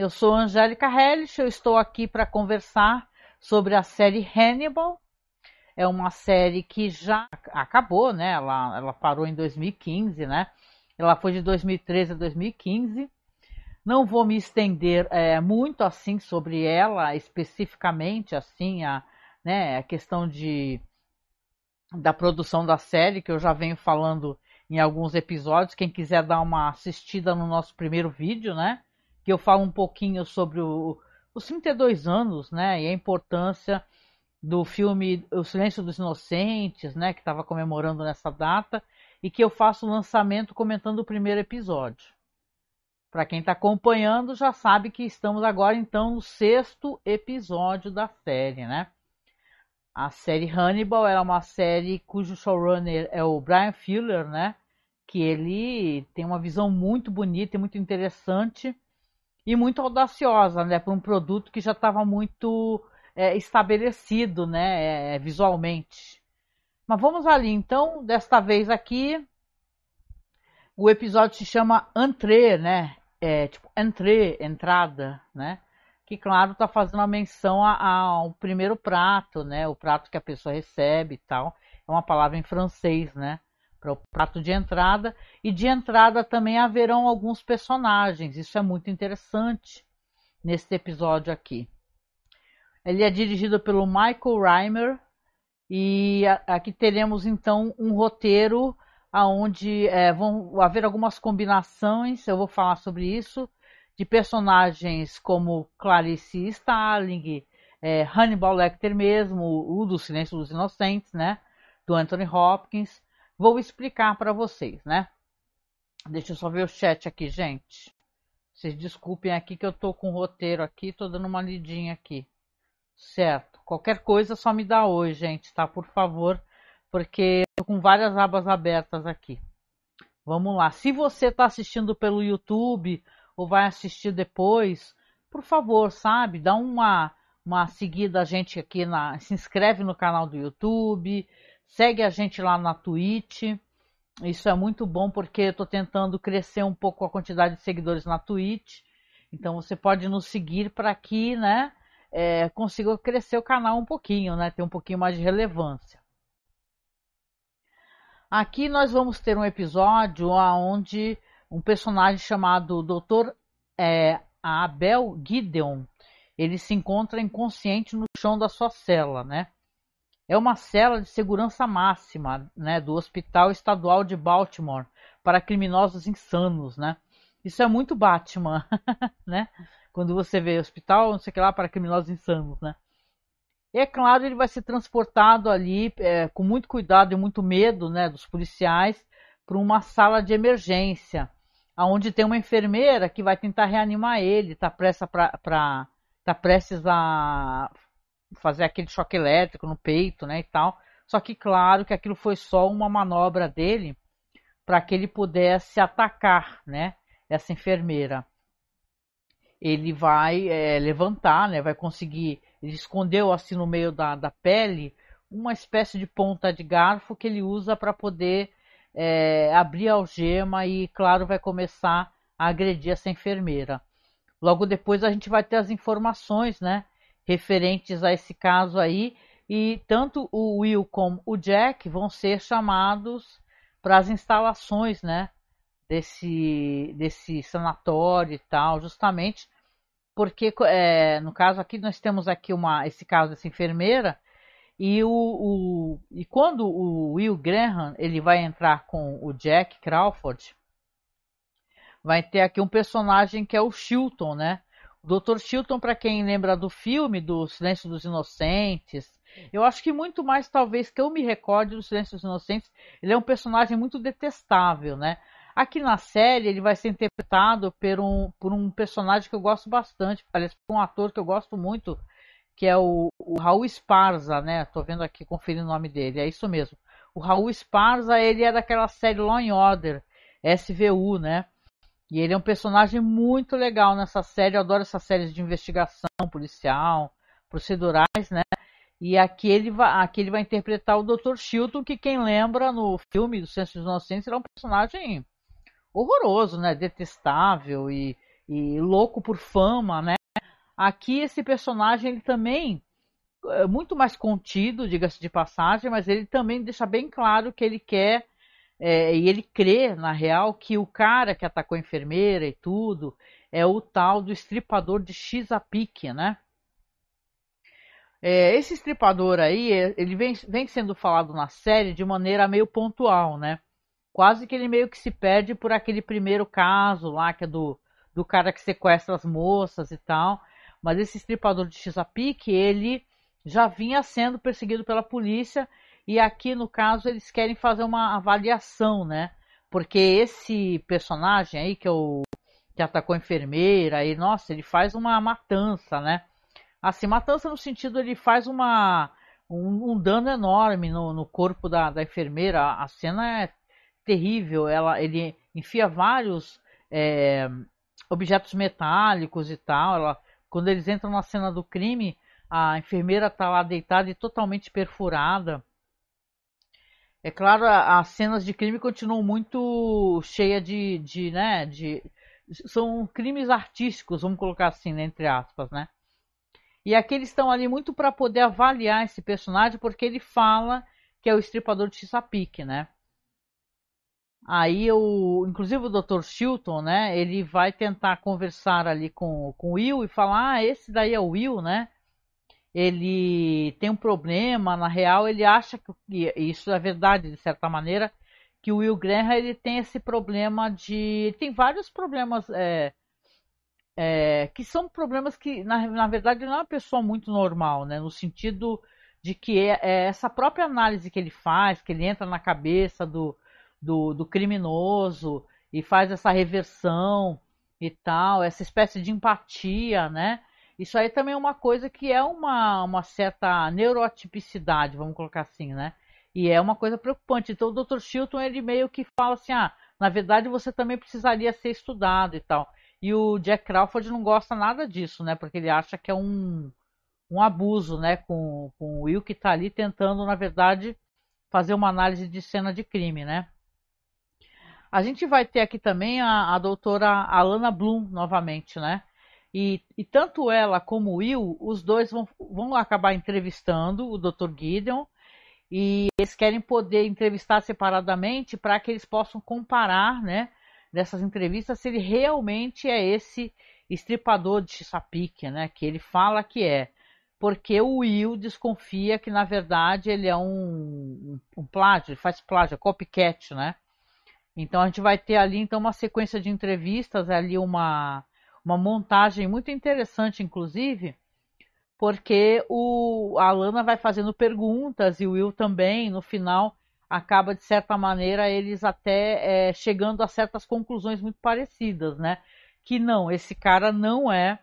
Eu sou Angélica Hellish, eu estou aqui para conversar sobre a série Hannibal. É uma série que já acabou, né? Ela, ela parou em 2015, né? Ela foi de 2013 a 2015. Não vou me estender é, muito assim sobre ela, especificamente assim, a, né, a questão de, da produção da série, que eu já venho falando em alguns episódios. Quem quiser dar uma assistida no nosso primeiro vídeo, né? Que eu falo um pouquinho sobre o, os 32 anos, né? E a importância do filme O Silêncio dos Inocentes, né? Que estava comemorando nessa data. E que eu faço o lançamento comentando o primeiro episódio. Para quem está acompanhando, já sabe que estamos agora então no sexto episódio da série, né? A série Hannibal é uma série cujo showrunner é o Brian Fuller, né? Que ele tem uma visão muito bonita e muito interessante e muito audaciosa, né? Para um produto que já estava muito é, estabelecido, né? É, visualmente. Mas vamos ali, então. Desta vez aqui, o episódio se chama Entrée, né? é, tipo, entrée, entrada, né? Que, claro, está fazendo a menção ao primeiro prato, né? O prato que a pessoa recebe e tal. É uma palavra em francês, né? Para o prato de entrada. E de entrada também haverão alguns personagens. Isso é muito interessante nesse episódio aqui. Ele é dirigido pelo Michael Reimer. E aqui teremos então um roteiro aonde é, vão haver algumas combinações, eu vou falar sobre isso, de personagens como Clarice Starling, é, Hannibal Lecter mesmo, o do Silêncio dos Inocentes, né, do Anthony Hopkins. Vou explicar para vocês, né? Deixa eu só ver o chat aqui, gente. Vocês desculpem aqui que eu tô com o roteiro aqui, tô dando uma lidinha aqui. Certo. Qualquer coisa só me dá oi, gente, tá? Por favor, porque estou com várias abas abertas aqui. Vamos lá. Se você está assistindo pelo YouTube ou vai assistir depois, por favor, sabe, dá uma uma seguida a gente aqui na, se inscreve no canal do YouTube, segue a gente lá na Twitch. Isso é muito bom porque estou tentando crescer um pouco a quantidade de seguidores na Twitch. Então você pode nos seguir para que, né, é, consiga crescer o canal um pouquinho, né, ter um pouquinho mais de relevância. Aqui nós vamos ter um episódio onde um personagem chamado Dr. É, Abel Gideon, ele se encontra inconsciente no chão da sua cela, né? É uma cela de segurança máxima, né, do Hospital Estadual de Baltimore para criminosos insanos, né? Isso é muito Batman, né? Quando você vê hospital, não sei o que lá, para criminosos insanos, né? E é claro, ele vai ser transportado ali é, com muito cuidado e muito medo né, dos policiais para uma sala de emergência, onde tem uma enfermeira que vai tentar reanimar ele, está tá prestes a fazer aquele choque elétrico no peito né, e tal. Só que claro que aquilo foi só uma manobra dele para que ele pudesse atacar né, essa enfermeira. Ele vai é, levantar, né, vai conseguir ele escondeu assim no meio da, da pele uma espécie de ponta de garfo que ele usa para poder é, abrir a algema e, claro, vai começar a agredir essa enfermeira. Logo depois a gente vai ter as informações, né, referentes a esse caso aí, e tanto o Will como o Jack vão ser chamados para as instalações, né, desse, desse sanatório e tal, justamente porque é, no caso aqui nós temos aqui uma, esse caso dessa enfermeira e, o, o, e quando o Will Graham ele vai entrar com o Jack Crawford, vai ter aqui um personagem que é o Chilton, né? Dr. Chilton, para quem lembra do filme do Silêncio dos Inocentes, eu acho que muito mais talvez que eu me recorde do Silêncio dos Inocentes, ele é um personagem muito detestável, né? Aqui na série ele vai ser interpretado por um, por um personagem que eu gosto bastante, aliás, por um ator que eu gosto muito, que é o, o Raul Esparza, né? Tô vendo aqui, conferindo o nome dele, é isso mesmo. O Raul Esparza, ele é daquela série Law and Order, SVU, né? E ele é um personagem muito legal nessa série, eu adoro essas séries de investigação policial, procedurais, né? E aqui ele, vai, aqui ele vai interpretar o Dr. Chilton, que quem lembra no filme do Senso dos Inocentes, ele é um personagem horroroso, né? Detestável e, e louco por fama, né? Aqui esse personagem ele também é muito mais contido, diga-se de passagem, mas ele também deixa bem claro que ele quer é, e ele crê, na real, que o cara que atacou a enfermeira e tudo é o tal do estripador de X a pique, né? É, esse estripador aí, ele vem, vem sendo falado na série de maneira meio pontual, né? Quase que ele meio que se perde por aquele primeiro caso lá, que é do, do cara que sequestra as moças e tal. Mas esse estripador de Chesapeake, ele já vinha sendo perseguido pela polícia e aqui no caso eles querem fazer uma avaliação, né? Porque esse personagem aí que é o que atacou a enfermeira e nossa, ele faz uma matança, né? Assim, matança no sentido ele faz uma um, um dano enorme no, no corpo da, da, enfermeira. A cena é terrível. Ela, ele enfia vários é, objetos metálicos e tal. Ela, quando eles entram na cena do crime, a enfermeira está lá deitada e totalmente perfurada. É claro, as cenas de crime continuam muito cheias de, de, né, de, são crimes artísticos, vamos colocar assim, né, entre aspas, né? E aqui eles estão ali muito para poder avaliar esse personagem, porque ele fala que é o estripador de Chesapeake, né? Aí o, inclusive o Dr. Chilton, né? Ele vai tentar conversar ali com, com o Will e falar, ah, esse daí é o Will, né? Ele tem um problema, na real ele acha que isso é verdade de certa maneira, que o Will Graham ele tem esse problema de, tem vários problemas é, é, que são problemas que na, na verdade não é uma pessoa muito normal, né? No sentido de que é, é essa própria análise que ele faz, que ele entra na cabeça do do, do criminoso e faz essa reversão e tal, essa espécie de empatia, né? Isso aí também é uma coisa que é uma, uma certa neurotipicidade, vamos colocar assim, né? E é uma coisa preocupante. Então o Dr. Chilton, ele meio que fala assim, ah, na verdade você também precisaria ser estudado e tal. E o Jack Crawford não gosta nada disso, né? Porque ele acha que é um, um abuso, né? Com, com o Will que está ali tentando, na verdade, fazer uma análise de cena de crime, né? A gente vai ter aqui também a, a doutora Alana Bloom novamente, né? E, e, tanto ela como o Will, os dois vão, vão acabar entrevistando o Dr. Gideon e eles querem poder entrevistar separadamente para que eles possam comparar, né, nessas entrevistas se ele realmente é esse estripador de Chesapeake, né, que ele fala que é. Porque o Will desconfia que na verdade ele é um, um, um plágio, ele faz plágio, é copycat, né? Então a gente vai ter ali então uma sequência de entrevistas, ali uma, uma montagem muito interessante, inclusive, porque o, a Lana vai fazendo perguntas e o Will também, no final, acaba de certa maneira eles até é, chegando a certas conclusões muito parecidas, né? Que não, esse cara não é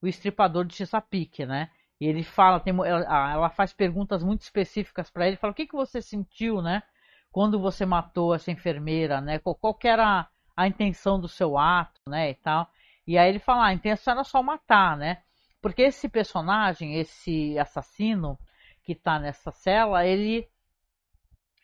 o estripador de Chesapeake, né? E ele fala, tem, ela, ela faz perguntas muito específicas para ele, fala o que, que você sentiu, né? quando você matou essa enfermeira, né? Qual, qual era a intenção do seu ato, né? E tal. E aí ele fala, ah, a intenção era só matar, né? Porque esse personagem, esse assassino que tá nessa cela, ele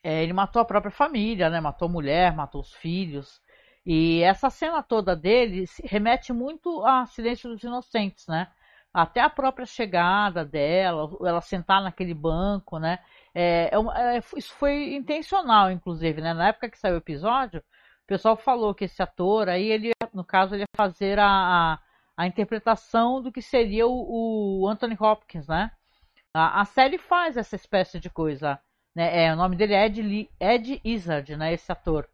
é, ele matou a própria família, né? Matou a mulher, matou os filhos. E essa cena toda dele remete muito a Silêncio dos Inocentes, né? Até a própria chegada dela, ela sentar naquele banco, né? É, é, é, isso foi intencional, inclusive, né? Na época que saiu o episódio, o pessoal falou que esse ator aí, ele, no caso, ele ia fazer a, a, interpretação do que seria o, o Anthony Hopkins, né? A, a, série faz essa espécie de coisa, né? É, o nome dele é Ed, Lee, Ed Izzard, né? Esse ator.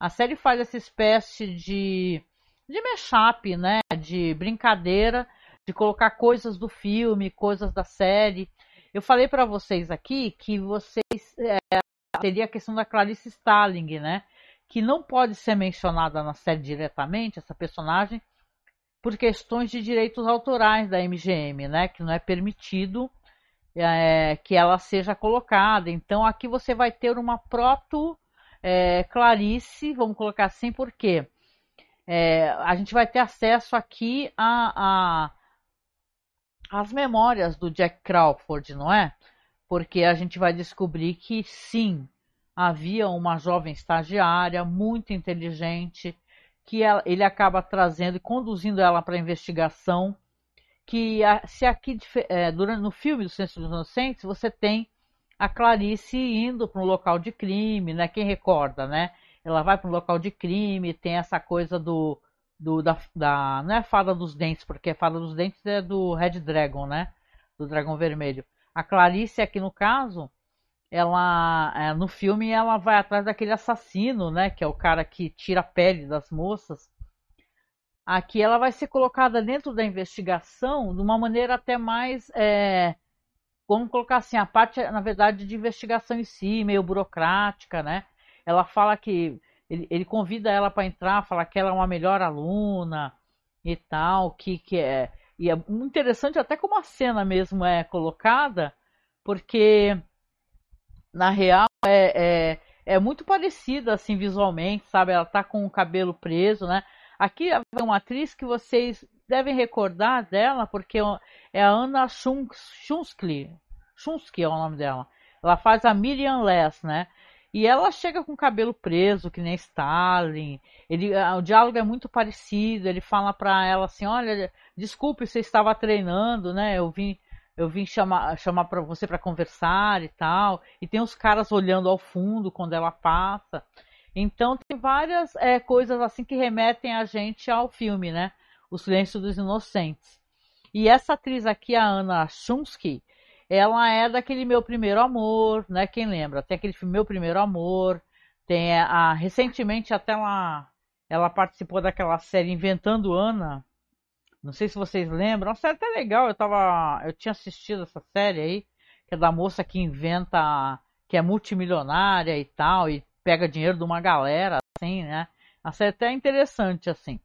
A série faz essa espécie de de mashup, né? De brincadeira, de colocar coisas do filme, coisas da série eu falei para vocês aqui que vocês é, teria a questão da Clarice Starling, né? Que não pode ser mencionada na série diretamente, essa personagem, por questões de direitos autorais da MGM, né? Que não é permitido é, que ela seja colocada. Então aqui você vai ter uma proto é, Clarice, vamos colocar assim, porque é, a gente vai ter acesso aqui a, a as memórias do Jack Crawford, não é? Porque a gente vai descobrir que sim, havia uma jovem estagiária muito inteligente que ela, ele acaba trazendo e conduzindo ela para a investigação. Que se aqui é, durante no filme do Silêncio dos Inocentes você tem a Clarice indo para um local de crime, né? Quem recorda, né? Ela vai para um local de crime, tem essa coisa do, do da, da, não é Fada dos Dentes, porque Fada dos Dentes é do Red Dragon, né? Do Dragão Vermelho. A Clarice aqui no caso, ela é, no filme ela vai atrás daquele assassino, né? Que é o cara que tira a pele das moças. Aqui ela vai ser colocada dentro da investigação de uma maneira até mais, é, colocar assim, a parte, na verdade, de investigação em si, meio burocrática, né? Ela fala que ele, ele convida ela para entrar, fala que ela é uma melhor aluna e tal, que, que é e é interessante até como a cena mesmo é colocada, porque na real é, é, é muito parecida assim visualmente, sabe? Ela tá com o cabelo preso, né? Aqui é uma atriz que vocês devem recordar dela, porque é a Ana Schunsky, Schunsky é o nome dela. Ela faz a Miriam Less, né? E ela chega com o cabelo preso, que nem Stalin. Ele, o diálogo é muito parecido. Ele fala para ela assim: Olha, desculpe, você estava treinando, né? Eu vim eu vim chamar, chamar para você para conversar e tal. E tem os caras olhando ao fundo quando ela passa. Então tem várias é, coisas assim que remetem a gente ao filme, né? O Silêncio dos Inocentes. E essa atriz aqui, a Ana Schunsky, ela é daquele Meu Primeiro Amor, né? Quem lembra? Tem aquele filme Meu Primeiro Amor. Tem a, recentemente até ela, ela participou daquela série Inventando Ana, não sei se vocês lembram, uma série até legal, eu tava. Eu tinha assistido essa série aí, que é da moça que inventa, que é multimilionária e tal, e pega dinheiro de uma galera, assim, né? A série até é interessante, assim.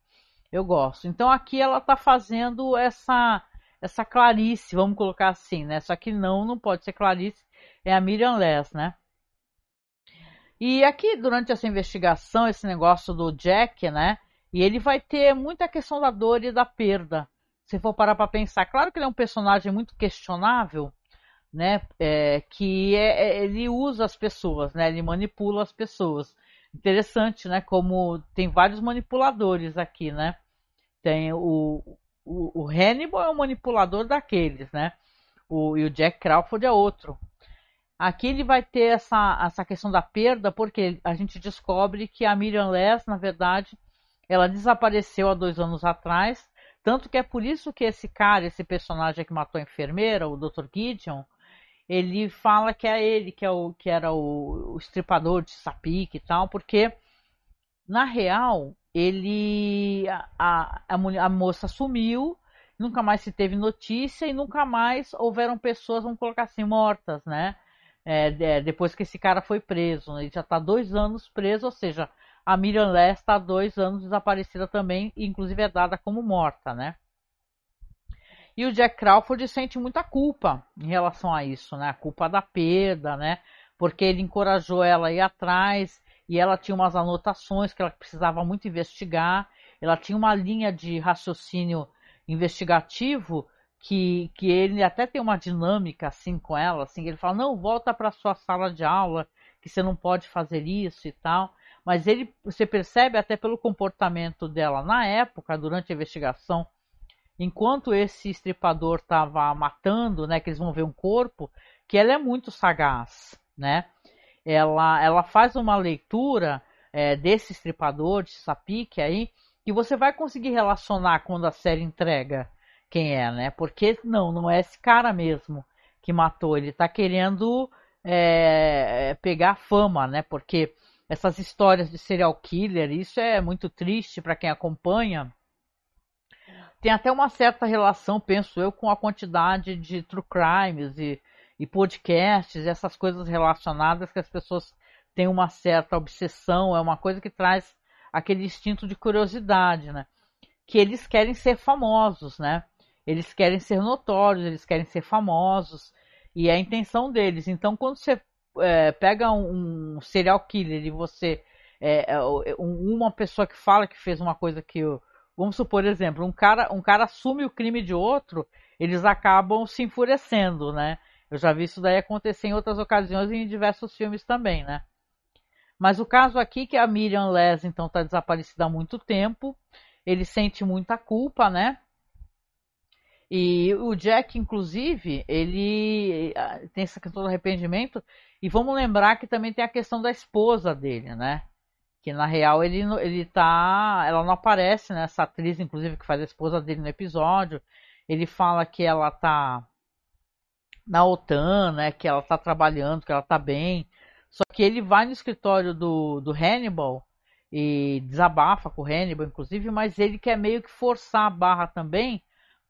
Eu gosto. Então aqui ela tá fazendo essa essa Clarice, vamos colocar assim, né? Só que não, não pode ser Clarice, é a Miriam Less, né? E aqui, durante essa investigação, esse negócio do Jack, né? E ele vai ter muita questão da dor e da perda. Se for parar para pensar, claro que ele é um personagem muito questionável, né? É, que é, é, ele usa as pessoas, né? Ele manipula as pessoas. Interessante, né? Como tem vários manipuladores aqui, né? Tem o, o, o Hannibal é um manipulador daqueles, né? O, e o Jack Crawford é outro. Aqui ele vai ter essa, essa questão da perda, porque a gente descobre que a Miriam Less, na verdade, ela desapareceu há dois anos atrás, tanto que é por isso que esse cara, esse personagem que matou a enfermeira, o Dr. Gideon, ele fala que é ele que, é o, que era o, o estripador de Sapik e tal, porque na real ele a, a, a, moça sumiu, nunca mais se teve notícia e nunca mais houveram pessoas, vamos colocar assim, mortas, né? É, depois que esse cara foi preso. Né? Ele já está dois anos preso, ou seja, a Miriam Less está há dois anos desaparecida também, e inclusive é dada como morta, né? E o Jack Crawford sente muita culpa em relação a isso, né? A culpa da perda, né? Porque ele encorajou ela a ir atrás e ela tinha umas anotações que ela precisava muito investigar. Ela tinha uma linha de raciocínio investigativo que, que ele até tem uma dinâmica assim com ela, assim, ele fala, não, volta para sua sala de aula, que você não pode fazer isso e tal mas ele, você percebe até pelo comportamento dela na época, durante a investigação, enquanto esse estripador estava matando, né, que eles vão ver um corpo, que ela é muito sagaz, né? Ela, ela faz uma leitura é, desse estripador, de Sapik aí, que você vai conseguir relacionar quando a série entrega quem é, né? Porque não, não é esse cara mesmo que matou, ele está querendo é, pegar fama, né? Porque essas histórias de serial killer, isso é muito triste para quem acompanha. Tem até uma certa relação, penso eu, com a quantidade de true crimes e, e podcasts, essas coisas relacionadas que as pessoas têm uma certa obsessão, é uma coisa que traz aquele instinto de curiosidade, né? Que eles querem ser famosos, né? Eles querem ser notórios, eles querem ser famosos, e é a intenção deles. Então, quando você é, pega um, um, serial killer e você. É, é, é uma pessoa que fala que fez uma coisa que. Vamos supor, exemplo, um cara, um cara assume o crime de outro, eles acabam se enfurecendo, né? Eu já vi isso daí acontecer em outras ocasiões e em diversos filmes também, né? Mas o caso aqui é que a Miriam Les então está desaparecida há muito tempo, ele sente muita culpa, né? E o Jack, inclusive, ele ah, tem essa questão do arrependimento. E vamos lembrar que também tem a questão da esposa dele, né? Que na real ele, ele tá. Ela não aparece, né? Essa atriz, inclusive, que faz a esposa dele no episódio. Ele fala que ela tá na OTAN, né? Que ela tá trabalhando, que ela tá bem. Só que ele vai no escritório do, do Hannibal e desabafa com o Hannibal, inclusive, mas ele quer meio que forçar a barra também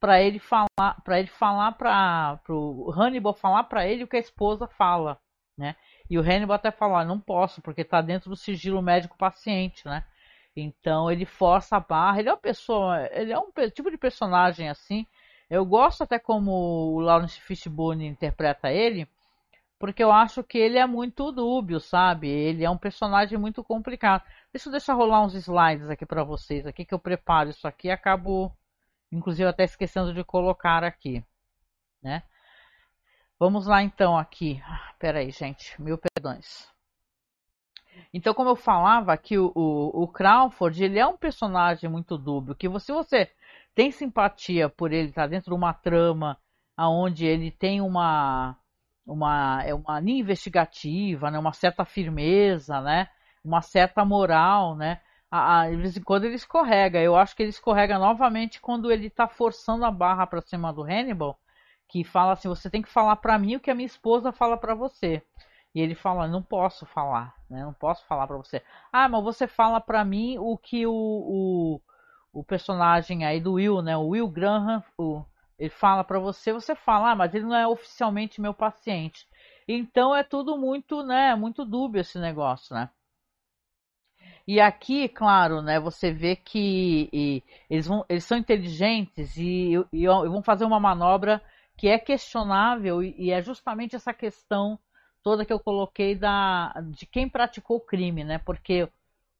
para ele falar, para ele falar para o Hannibal falar para ele o que a esposa fala, né? E o Hannibal até fala, não posso porque está dentro do sigilo médico paciente, né? Então ele força a barra. Ele é uma pessoa, ele é um tipo de personagem assim. Eu gosto até como o Lawrence Fishburne interpreta ele, porque eu acho que ele é muito dúbio, sabe? Ele é um personagem muito complicado. Deixa eu deixar rolar uns slides aqui para vocês, aqui que eu preparo isso aqui e acabo inclusive até esquecendo de colocar aqui, né? Vamos lá então aqui. Ah, pera aí, gente, mil perdões. Então, como eu falava que o, o, o, Crawford, ele é um personagem muito dúbio, que se você tem simpatia por ele, tá dentro de uma trama aonde ele tem uma uma é uma linha investigativa, né, uma certa firmeza, né, uma certa moral, né, de vez em quando ele escorrega. Eu acho que ele escorrega novamente quando ele está forçando a barra para cima do Hannibal, que fala assim: você tem que falar para mim o que a minha esposa fala para você. E ele fala: não posso falar, né? Não posso falar para você. Ah, mas você fala para mim o que o, o, o, personagem aí do Will, né? O Will Graham, o, ele fala para você, você fala, ah, mas ele não é oficialmente meu paciente. Então é tudo muito, né? Muito dúbio esse negócio, né? E aqui, claro, né, você vê que e, eles, vão, eles são inteligentes e, e, e, vão fazer uma manobra que é questionável e, é justamente essa questão toda que eu coloquei da, de quem praticou o crime, né? Porque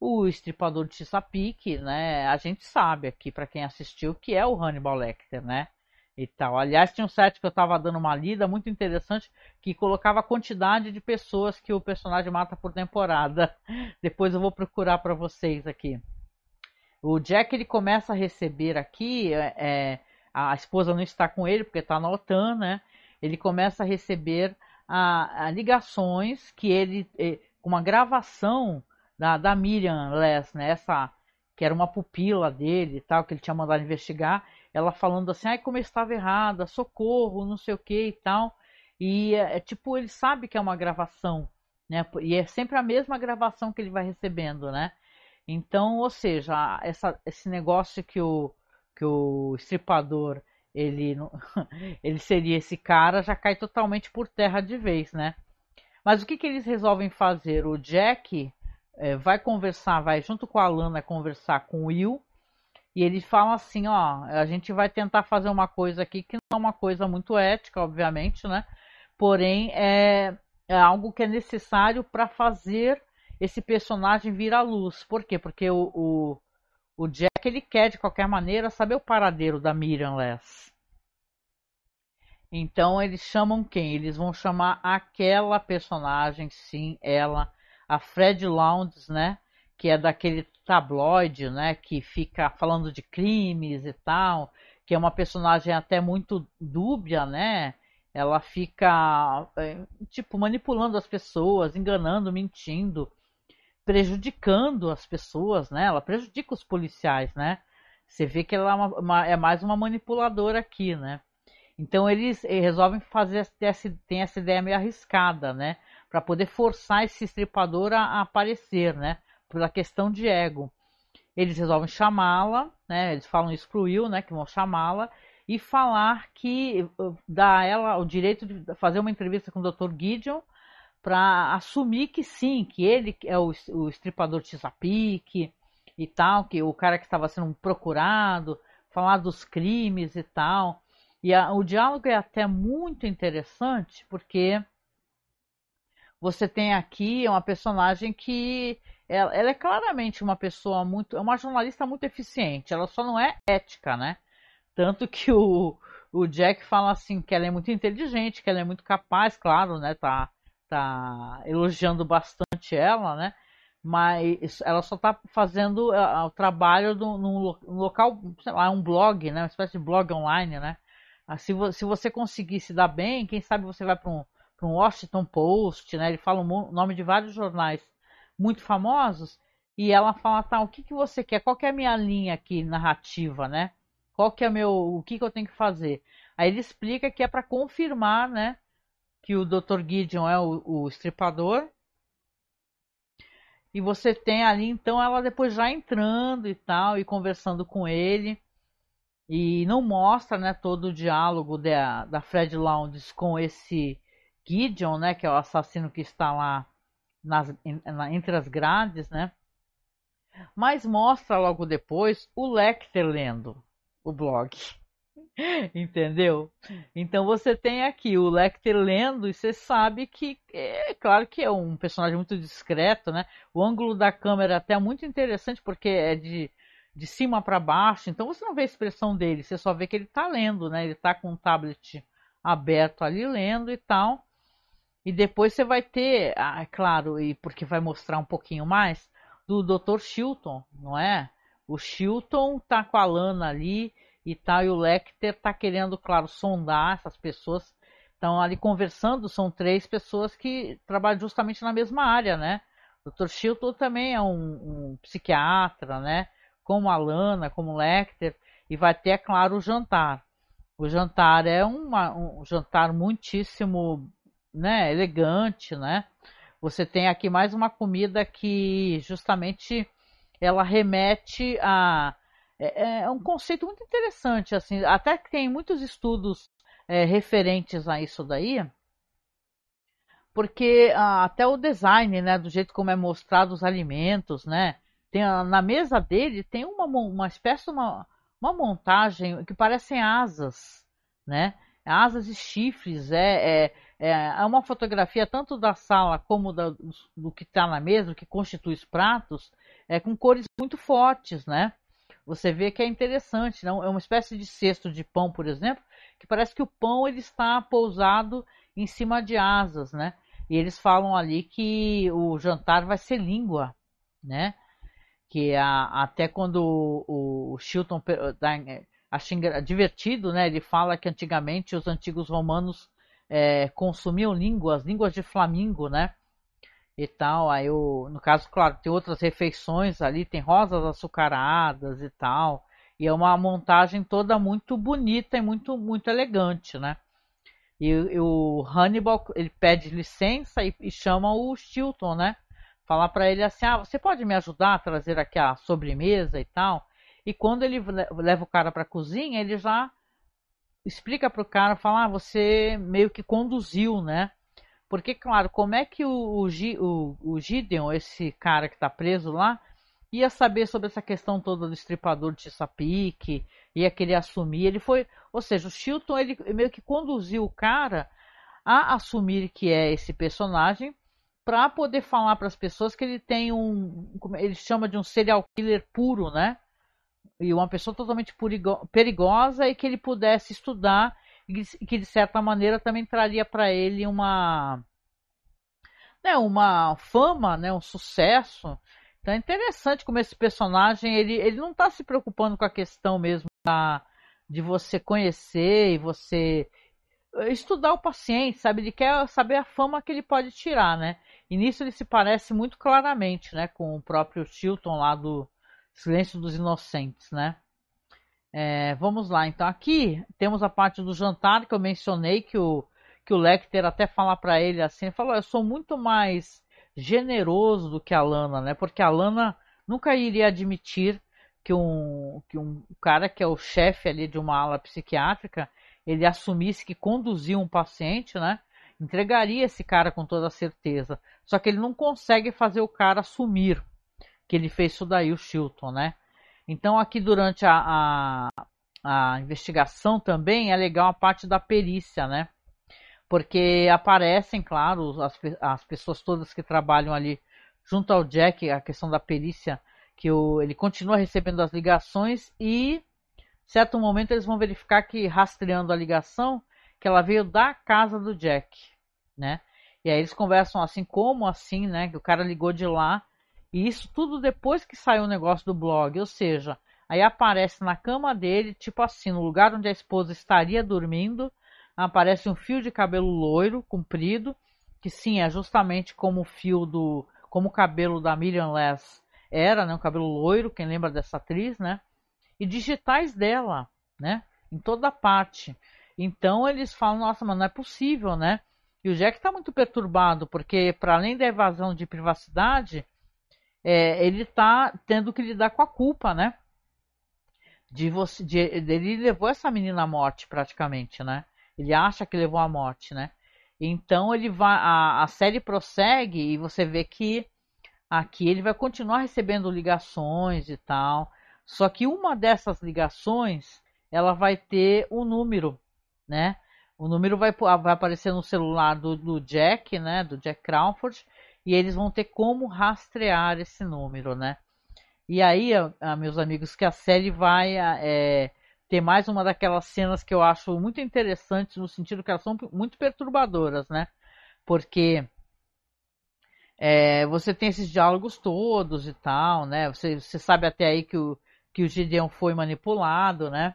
o estripador de Chesapeake, né, a gente sabe aqui, para quem assistiu, que é o Hannibal Lecter, né? E tal. Aliás, tinha um site que eu estava dando uma lida muito interessante que colocava a quantidade de pessoas que o personagem mata por temporada. Depois eu vou procurar para vocês aqui. O Jack ele começa a receber aqui, é, é, a esposa não está com ele porque está na OTAN, né? Ele começa a receber a, a ligações que ele, é, com uma gravação da, da Miriam Les, né? Essa que era uma pupila dele e tal, que ele tinha mandado investigar ela falando assim, ai como eu estava errada, socorro, não sei o que e tal. E é, é, tipo, ele sabe que é uma gravação, né? E é sempre a mesma gravação que ele vai recebendo, né? Então, ou seja, essa, esse negócio que o, que o estripador ele, ele seria esse cara já cai totalmente por terra de vez, né? Mas o que, que eles resolvem fazer? O Jack é, vai conversar, vai junto com a Lana conversar com o Will e eles falam assim, ó, a gente vai tentar fazer uma coisa aqui que não é uma coisa muito ética, obviamente, né? Porém, é, é algo que é necessário para fazer esse personagem vir à luz. Por quê? Porque o, o, o, Jack ele quer de qualquer maneira saber o paradeiro da Miriam Less. Então eles chamam quem? Eles vão chamar aquela personagem, sim, ela, a Fred Lowndes, né? Que é daquele tabloide, né, que fica falando de crimes e tal, que é uma personagem até muito dúbia, né? Ela fica é, tipo manipulando as pessoas, enganando, mentindo, prejudicando as pessoas, né? Ela prejudica os policiais, né? Você vê que ela é, uma, é mais uma manipuladora aqui, né? Então eles, eles resolvem fazer essa, tem essa ideia meio arriscada, né? Para poder forçar esse estripador a, aparecer, né? pela questão de ego. Eles resolvem chamá-la, né? Eles falam isso pro Will, né? Que vão chamá-la e falar que uh, dá a ela o direito de fazer uma entrevista com o Dr. Gideon para assumir que sim, que ele é o, o estripador Chesapeake e tal, que o cara que estava sendo procurado, falar dos crimes e tal. E a, o diálogo é até muito interessante porque você tem aqui uma personagem que ela, ela, é claramente uma pessoa muito. É uma jornalista muito eficiente. Ela só não é ética, né? Tanto que o, o Jack fala assim que ela é muito inteligente, que ela é muito capaz, claro, né? Tá, tá elogiando bastante ela, né? mas ela só está fazendo uh, o trabalho num, local, sei lá, um blog, né? Uma espécie de blog online, né? Uh, se, se você conseguir se dar bem, quem sabe você vai para um, um Washington Post, né? Ele fala o nome de vários jornais muito famosos e ela fala, tá, o que, que você quer? Qual que é a minha linha aqui narrativa, né? Qual que é o meu, o que, que eu tenho que fazer? Aí ele explica que é para confirmar, né? Que o Dr. Gideon é o, o estripador e você tem ali, então, ela depois já entrando e tal, e conversando com ele. E não mostra, né, todo o diálogo da, da Fred Lounges com esse Gideon, né, que é o assassino que está lá nas, na, entre as grades, né. Mas mostra logo depois o Lecter lendo o blog. Entendeu? Então você tem aqui o Lecter lendo e você sabe que é claro que é um personagem muito discreto, né? O ângulo da câmera é até muito interessante porque é de, de cima para baixo, então você não vê a expressão dele, você só vê que ele está lendo, né? Ele está com o tablet aberto ali lendo e tal. E depois você vai ter, ah, é claro, e porque vai mostrar um pouquinho mais do Dr. Chilton, não é? O Chilton tá com a Lana ali e tal, e o Lecter está querendo, claro, sondar essas pessoas. Estão ali conversando, são três pessoas que trabalham justamente na mesma área, né? O Dr. Chilton também é um, um, psiquiatra, né? Como a Lana, como o Lecter, e vai ter, é claro, o jantar. O jantar é uma, um jantar muitíssimo né, elegante, né? Você tem aqui mais uma comida que justamente ela remete a é, é um conceito muito interessante, assim, até que tem muitos estudos é, referentes a isso daí, porque ah, até o design, né, do jeito como é mostrado os alimentos, né, tem, na mesa dele tem uma, uma espécie uma, uma montagem que parecem asas, né, asas e chifres, é, é, é, é uma fotografia tanto da sala como da, do que está na mesa, que constitui os pratos, é, com cores muito fortes, né, você vê que é interessante, não? É uma espécie de cesto de pão, por exemplo, que parece que o pão ele está pousado em cima de asas, né? E eles falam ali que o jantar vai ser língua, né? Que a, até quando o, o Chilton acha divertido, né? Ele fala que antigamente os antigos romanos é, consumiam línguas, línguas de flamingo, né? e tal. Aí eu, no caso, claro, tem outras refeições ali, tem rosas açucaradas e tal. E é uma montagem toda muito bonita e muito muito elegante, né? E, e o Hannibal ele pede licença e, e chama o Stilton, né? Falar para ele assim: "Ah, você pode me ajudar a trazer aqui a sobremesa e tal?" E quando ele leva o cara para a cozinha, ele já explica para o cara, fala: ah, "Você meio que conduziu, né?" Porque, claro, como é que o, o, o, o Gideon, esse cara que está preso lá, ia saber sobre essa questão toda do estripador de Chesapeake, ia querer assumir. Ele foi, ou seja, o Chilton ele meio que conduziu o cara a assumir que é esse personagem para poder falar para as pessoas que ele tem um, como ele chama de um serial killer puro, né? E uma pessoa totalmente perigosa e que ele pudesse estudar e que de certa maneira também traria para ele uma né, uma fama, né, um sucesso. Então é interessante como esse personagem ele, ele não está se preocupando com a questão mesmo da, de você conhecer e você estudar o paciente, sabe? Ele quer saber a fama que ele pode tirar, né? E nisso ele se parece muito claramente, né, com o próprio Chilton lá do Silêncio dos Inocentes, né? É, vamos lá, então aqui temos a parte do jantar que eu mencionei que o que o Lecter até fala para ele assim, ele falou, eu sou muito mais generoso do que a Lana, né? Porque a Lana nunca iria admitir que um que um cara que é o chefe ali de uma ala psiquiátrica, ele assumisse que conduziu um paciente, né? Entregaria esse cara com toda certeza. Só que ele não consegue fazer o cara assumir que ele fez isso daí, o Chilton, né? Então, aqui durante a, a, a investigação também é legal a parte da perícia, né? Porque aparecem, claro, as, as pessoas todas que trabalham ali junto ao Jack, a questão da perícia, que o, ele continua recebendo as ligações e, certo momento, eles vão verificar que, rastreando a ligação, que ela veio da casa do Jack, né? E aí eles conversam assim, como assim, né? Que o cara ligou de lá E isso tudo depois que saiu o negócio do blog, ou seja, aí aparece na cama dele, tipo assim, no lugar onde a esposa estaria dormindo, aparece um fio de cabelo loiro, comprido, que sim, é justamente como o fio do. como o cabelo da Miriam Less era, né? Um cabelo loiro, quem lembra dessa atriz, né? E digitais dela, né? Em toda parte. Então eles falam, nossa, mas não é possível, né? E o Jack está muito perturbado, porque para além da evasão de privacidade, é, ele está tendo que lidar com a culpa, né? De você, de, ele levou essa menina à morte praticamente, né? Ele acha que levou à morte, né? Então ele vai, a, a série prossegue e você vê que aqui ele vai continuar recebendo ligações e tal. Só que uma dessas ligações ela vai ter um número, né? O número vai, vai aparecer no celular do, do Jack, né? Do Jack Crawford, e eles vão ter como rastrear esse número, né? E aí, meus amigos, que a série vai é, ter mais uma daquelas cenas que eu acho muito interessantes, no sentido que elas são muito perturbadoras, né? Porque é, você tem esses diálogos todos e tal, né? Você, você sabe até aí que o, que o Gideon foi manipulado, né?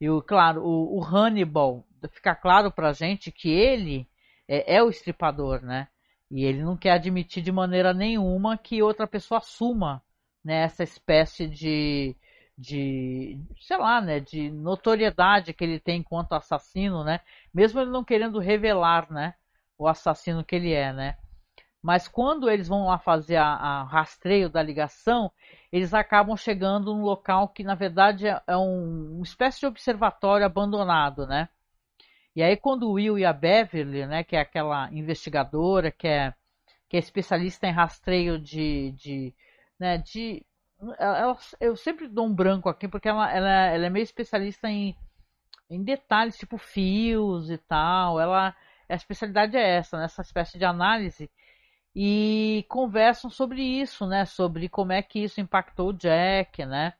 E o, claro, o, o Hannibal, fica claro pra gente que ele é, é o estripador, né? E ele não quer admitir de maneira nenhuma que outra pessoa assuma né, essa espécie de, de, sei lá, né, de notoriedade que ele tem enquanto assassino, né? Mesmo ele não querendo revelar, né, o assassino que ele é, né? Mas quando eles vão lá fazer a rastreio da ligação, eles acabam chegando num local que na verdade é, é um, uma espécie de observatório abandonado, né? E aí quando o Will e a Beverly, né, que é aquela investigadora que é, que é especialista em rastreio de, de, né, de ela, eu sempre dou um branco aqui porque ela, ela, ela é meio especialista em, em detalhes, tipo fios e tal. Ela, a especialidade é essa, nessa né, espécie de análise. E conversam sobre isso, né? Sobre como é que isso impactou o Jack, né?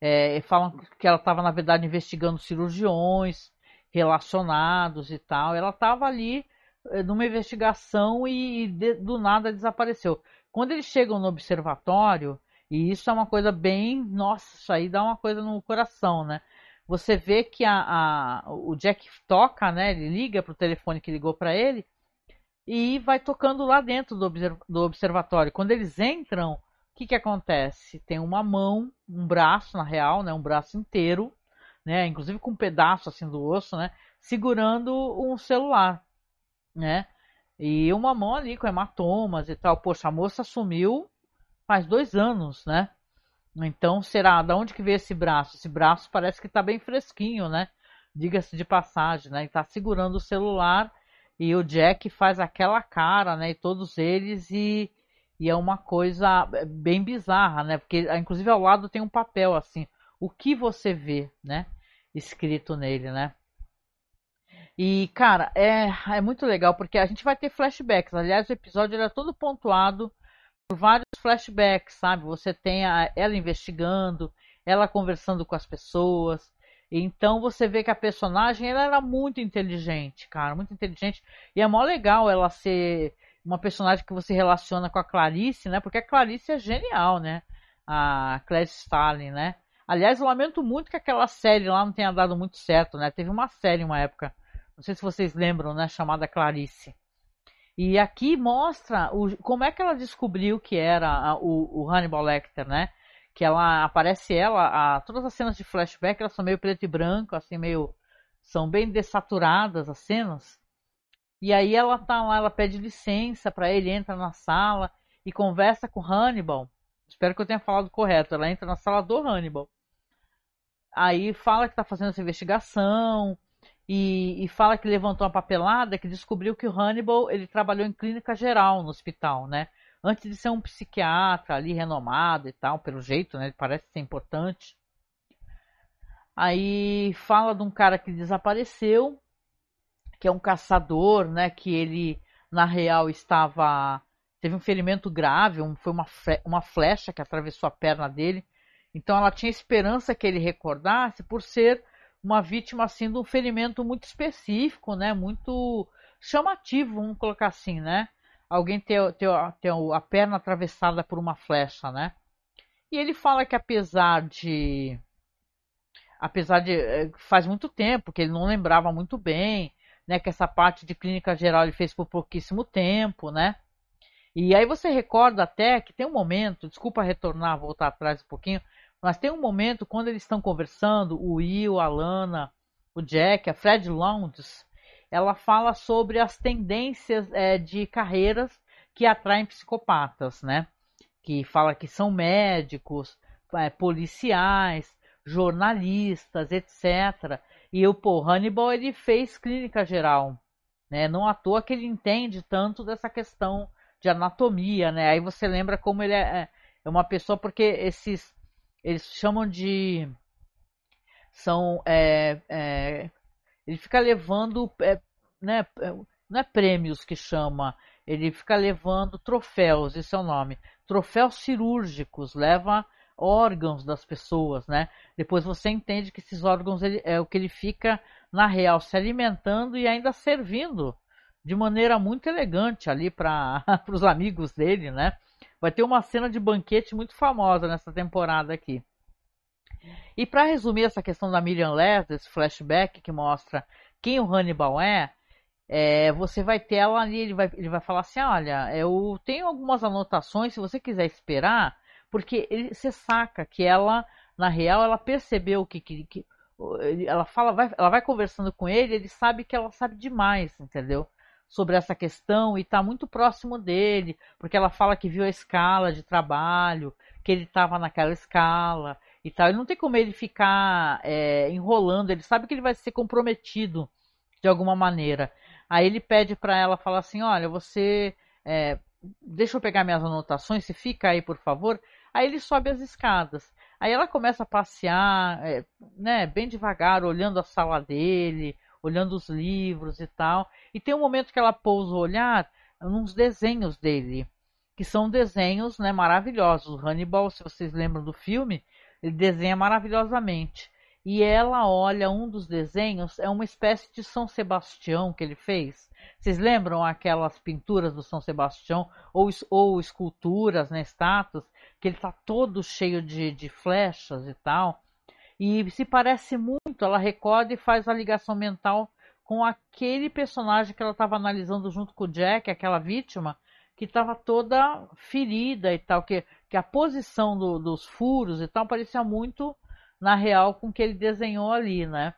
É, falam que ela estava, na verdade, investigando cirurgiões relacionados e tal. Ela estava ali é, numa investigação e, e de, do nada desapareceu. Quando eles chegam no observatório, e isso é uma coisa bem. Nossa, isso aí dá uma coisa no coração, né? Você vê que a, a o Jack toca, né? Ele liga para o telefone que ligou para ele e vai tocando lá dentro do, do observatório. Quando eles entram, o que, que acontece? Tem uma mão, um braço, na real, né? Um braço inteiro, né? Inclusive com um pedaço assim do osso, né? Segurando um celular, né? E uma mão ali com hematomas e tal. Poxa, a moça sumiu faz dois anos, né? Então, será, da onde que veio esse braço? Esse braço parece que está bem fresquinho, né? Diga-se de passagem, né? Ele tá segurando o celular e o Jack faz aquela cara, né? E todos eles e, e é uma coisa bem bizarra, né? Porque, inclusive, ao lado tem um papel, assim, o que você vê, né? Escrito nele, né? E, cara, é, é muito legal porque a gente vai ter flashbacks. Aliás, o episódio é todo pontuado vários flashbacks, sabe? Você tem a, ela investigando, ela conversando com as pessoas. Então você vê que a personagem ela era muito inteligente, cara, muito inteligente. E é mó legal ela ser uma personagem que você relaciona com a Clarice, né? Porque a Clarice é genial, né? A Clarice Stalin, né? Aliás, eu lamento muito que aquela série lá não tenha dado muito certo, né? Teve uma série uma época, não sei se vocês lembram, né? Chamada Clarice. E aqui mostra o, como é que ela descobriu que era a, o, o, Hannibal Lecter, né? Que ela aparece ela, a, todas as cenas de flashback elas são meio preto e branco, assim meio são bem dessaturadas as cenas. E aí ela tá lá, ela pede licença para ele, entra na sala e conversa com Hannibal. Espero que eu tenha falado correto. Ela entra na sala do Hannibal. Aí fala que está fazendo essa investigação, e, e, fala que levantou uma papelada que descobriu que o Hannibal ele trabalhou em clínica geral no hospital, né? Antes de ser um psiquiatra ali renomado e tal, pelo jeito, né? Ele parece ser importante. Aí fala de um cara que desapareceu, que é um caçador, né? Que ele na real estava teve um ferimento grave, um, foi uma, uma flecha que atravessou a perna dele. Então ela tinha esperança que ele recordasse por ser uma vítima assim de um ferimento muito específico, né? Muito chamativo, vamos colocar assim, né? alguém ter, ter, ter a perna atravessada por uma flecha, né? E ele fala que apesar de apesar de eh, faz muito tempo que ele não lembrava muito bem, né, que essa parte de clínica geral ele fez por pouquíssimo tempo, né? E aí você recorda até que tem um momento, desculpa retornar, voltar atrás um pouquinho, mas tem um momento quando eles estão conversando, o Will, a Lana, o Jack, a Fred Lounds, ela fala sobre as tendências é, de carreiras que atraem psicopatas, né? Que fala que são médicos, é, policiais, jornalistas, etc. E o Paul Hannibal ele fez clínica geral, né? Não à toa que ele entende tanto dessa questão de anatomia, né? Aí você lembra como ele é, é uma pessoa porque esses eles chamam de são é, é, ele fica levando é, né, é, não é prêmios que chama ele fica levando troféus esse é o nome. Troféus cirúrgicos leva órgãos das pessoas né? Depois você entende que esses órgãos ele, é o que ele fica na real se alimentando e ainda servindo de maneira muito elegante ali para os amigos dele né vai ter uma cena de banquete muito famosa nessa temporada aqui e para resumir essa questão da Miriam Leslie, esse flashback que mostra quem o Hannibal é, é, você vai ter ela ali, ele vai, ele vai falar assim, olha, eu tenho algumas anotações, se você quiser esperar, porque ele, você saca que ela, na real, ela percebeu que, que, que ela fala, vai, ela vai conversando com ele, ele sabe que ela sabe demais, entendeu? Sobre essa questão e está muito próximo dele, porque ela fala que viu a escala de trabalho, que ele estava naquela escala, e tal. E não tem como ele ficar é, enrolando, ele sabe que ele vai ser comprometido de alguma maneira. Aí ele pede para ela, fala assim, olha, você é, deixa eu pegar minhas anotações, você fica aí, por favor. Aí ele sobe as escadas. Aí ela começa a passear, é, né, bem devagar, olhando a sala dele, olhando os livros e tal. E tem um momento que ela pousa o olhar nos desenhos dele, que são desenhos, né, maravilhosos. Hannibal, se vocês lembram do filme, ele desenha maravilhosamente. E ela olha um dos desenhos, é uma espécie de São Sebastião que ele fez. Vocês lembram aquelas pinturas do São Sebastião ou, ou esculturas, né, estátuas, que ele está todo cheio de, de flechas e tal? E se parece muito, ela recorda e faz a ligação mental com aquele personagem que ela estava analisando junto com o Jack, aquela vítima, que estava toda ferida e tal, que que a posição do, dos furos e tal parecia muito na real com que ele desenhou ali, né?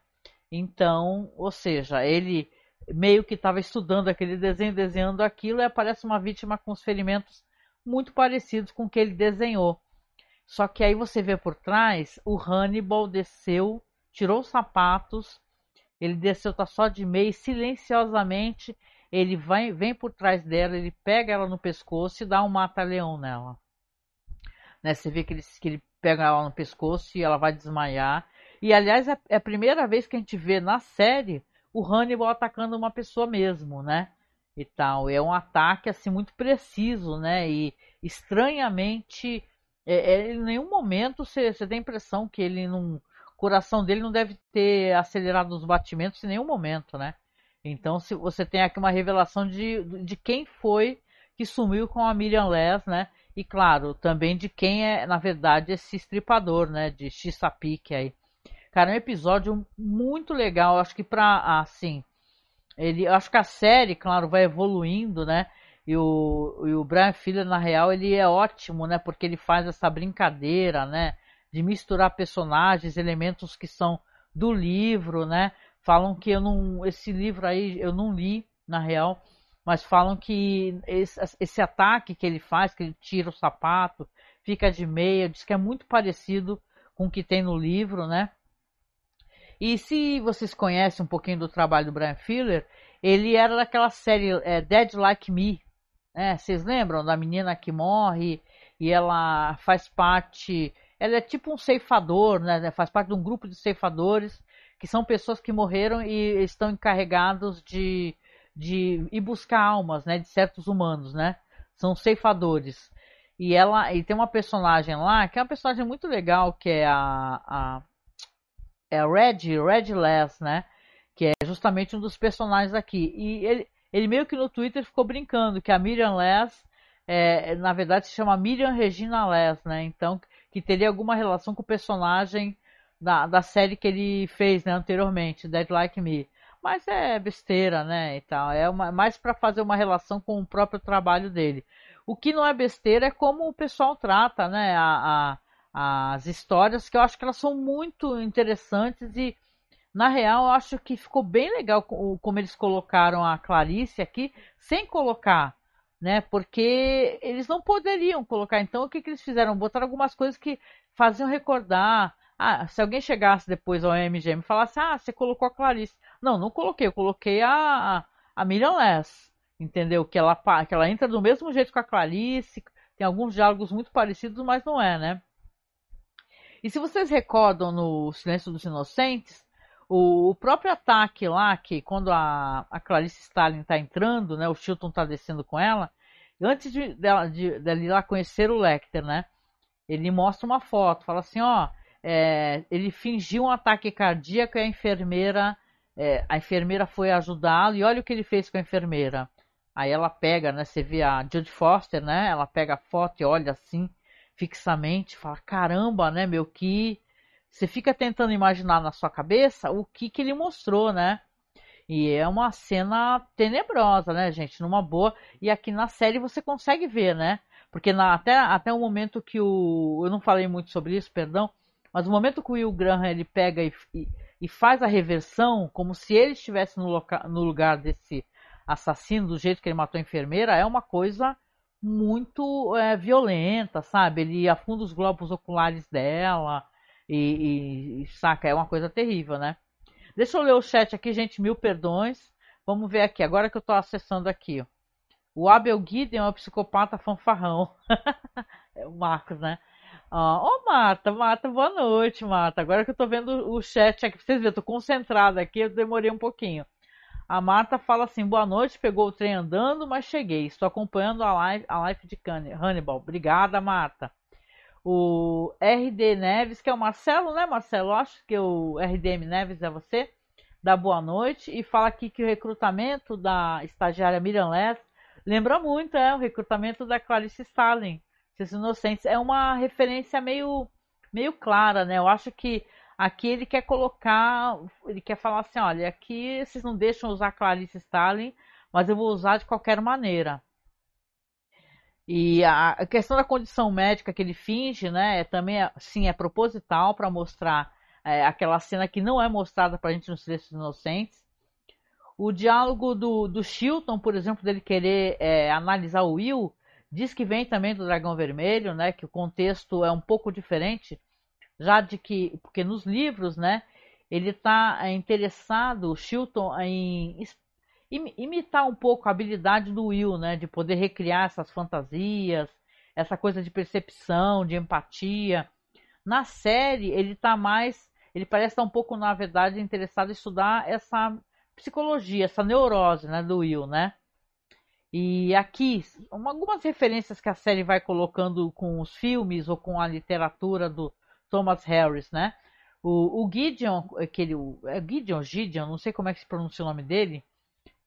Então, ou seja, ele meio que estava estudando aquele desenho, desenhando aquilo, e aparece uma vítima com os ferimentos muito parecidos com o que ele desenhou. Só que aí você vê por trás, o Hannibal desceu, tirou os sapatos, ele desceu, tá só de meio, silenciosamente, ele vai, vem por trás dela, ele pega ela no pescoço e dá um mata-leão nela. Né? Você vê que ele, que ele pega ela no pescoço e ela vai desmaiar. E aliás, é, é a primeira vez que a gente vê na série o Hannibal atacando uma pessoa mesmo, né? E tal. É um ataque assim muito preciso, né? E estranhamente, é, é, em nenhum momento você, tem a impressão que ele não. O coração dele não deve ter acelerado os batimentos em nenhum momento, né? Então, se você tem aqui uma revelação de, de quem foi que sumiu com a Miriam Les, né? E claro, também de quem é, na verdade, esse estripador, né? De Chesapeake aí. Cara, é um episódio muito legal. Acho que pra, assim, ele, acho que a série, claro, vai evoluindo, né? E o, e o Brian Fuller, na real, ele é ótimo, né? Porque ele faz essa brincadeira, né? De misturar personagens, elementos que são do livro, né? Falam que eu não, esse livro aí eu não li, na real, mas falam que esse, esse, ataque que ele faz, que ele tira o sapato, fica de meia, diz que é muito parecido com o que tem no livro, né? E se vocês conhecem um pouquinho do trabalho do Brian Fuller, ele era daquela série é, Dead Like Me, né? Vocês lembram da menina que morre e ela faz parte, ela é tipo um ceifador, né? Faz parte de um grupo de ceifadores que são pessoas que morreram e estão encarregados de de ir buscar almas, né, de certos humanos, né? São ceifadores. E ela, e tem uma personagem lá que é uma personagem muito legal, que é a, a é a Red, Red Less, né? Que é justamente um dos personagens aqui. E ele, ele meio que no Twitter ficou brincando que a Miriam Less, é, na verdade, se chama Miriam Regina Less, né? Então, que teria alguma relação com o personagem da, da série que ele fez né, anteriormente, Dead Like Me. Mas é besteira, né? E tal. É uma, mais para fazer uma relação com o próprio trabalho dele. O que não é besteira é como o pessoal trata, né? A, a, as histórias, que eu acho que elas são muito interessantes e, na real, eu acho que ficou bem legal como eles colocaram a Clarice aqui, sem colocar, né? Porque eles não poderiam colocar. Então, o que, que eles fizeram? Botaram algumas coisas que faziam recordar. Ah, se alguém chegasse depois ao MGM e falasse, ah, você colocou a Clarice. Não, não coloquei, eu coloquei a, a, a entendeu? Que ela, que ela entra do mesmo jeito com a Clarice, tem alguns diálogos muito parecidos, mas não é, né? E se vocês recordam no Silêncio dos Inocentes, o, o próprio ataque lá, que quando a, a Clarice Stalin está entrando, né, o Chilton está descendo com ela, antes de, dela, de, de ir lá conhecer o Lecter, né, ele mostra uma foto, fala assim, ó, é, ele fingiu um ataque cardíaco e a enfermeira é, a enfermeira foi ajudá-lo e olha o que ele fez com a enfermeira. Aí ela pega, né? Você vê a Judy Foster, né? Ela pega a foto e olha assim, fixamente, fala: caramba, né, meu, que. Você fica tentando imaginar na sua cabeça o que, que ele mostrou, né? E é uma cena tenebrosa, né, gente? Numa boa. E aqui na série você consegue ver, né? Porque na, até, até o momento que o. Eu não falei muito sobre isso, perdão. Mas o momento que o Will Graham ele pega e, e e faz a reversão como se ele estivesse no, no lugar desse assassino, do jeito que ele matou a enfermeira, é uma coisa muito é, violenta, sabe? Ele afunda os globos oculares dela e, e, saca, é uma coisa terrível, né? Deixa eu ler o chat aqui, gente, mil perdões. Vamos ver aqui, agora que eu tô acessando aqui. O Abel Gideon é um psicopata fanfarrão. é o Marcos, né? Ó, oh, Marta, Marta, boa noite, Marta. Agora que eu tô vendo o chat aqui, vocês verem, eu tô concentrada aqui, eu demorei um pouquinho. A Marta fala assim: boa noite, pegou o trem andando, mas cheguei. Estou acompanhando a live, a live de Hannibal. Obrigada, Marta. O RD Neves, que é o Marcelo, né, Marcelo? Acho que o RDM Neves é você. Dá boa noite e fala aqui que o recrutamento da estagiária Miriam Less lembra muito, é, o recrutamento da Clarice Stalin Seus Inocentes. É uma referência meio, meio clara, né? Eu acho que aqui ele quer colocar, ele quer falar assim, olha, aqui vocês não deixam usar Clarice Stalin, mas eu vou usar de qualquer maneira. E a questão da condição médica que ele finge, né, é também, sim, é proposital para mostrar é, aquela cena que não é mostrada para a gente nos Silêncios Inocentes. O diálogo do, do Chilton, por exemplo, dele querer é, analisar o Will, Diz que vem também do Dragão Vermelho, né? Que o contexto é um pouco diferente, já de que, porque nos livros, né? Ele está é, interessado, o Chilton, em imitar um pouco a habilidade do Will, né? De poder recriar essas fantasias, essa coisa de percepção, de empatia. Na série, ele está mais, ele parece estar um pouco, na verdade, interessado em estudar essa psicologia, essa neurose, né? Do Will, né? E aqui, algumas referências que a série vai colocando com os filmes ou com a literatura do Thomas Harris, né? O, o Gideon, aquele, é Gideon, Gideon, não sei como é que se pronuncia o nome dele,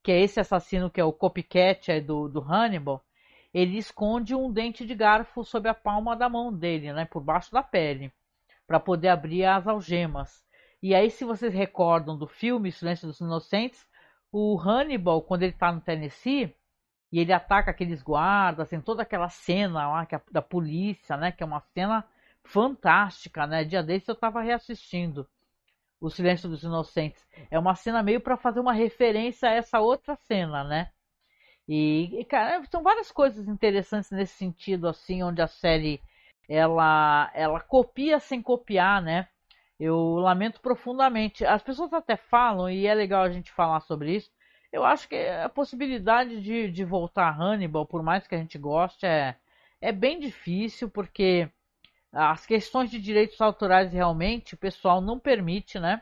que é esse assassino que é o copycat é do, do Hannibal, ele esconde um dente de garfo sob a palma da mão dele, né? Por baixo da pele, para poder abrir as algemas. E aí, se vocês recordam do filme Silêncio dos Inocentes, o Hannibal, quando ele está no Tennessee, e ele ataca aqueles guardas, tem toda aquela cena lá é da polícia, né? Que é uma cena fantástica, né? Dia desse eu estava reassistindo O Silêncio dos Inocentes. É uma cena meio para fazer uma referência a essa outra cena, né? E, e, cara, são várias coisas interessantes nesse sentido, assim, onde a série ela, ela copia sem copiar, né? Eu lamento profundamente. As pessoas até falam, e é legal a gente falar sobre isso, eu acho que a possibilidade de, de voltar a Hannibal, por mais que a gente goste, é, é bem difícil, porque as questões de direitos autorais realmente o pessoal não permite, né?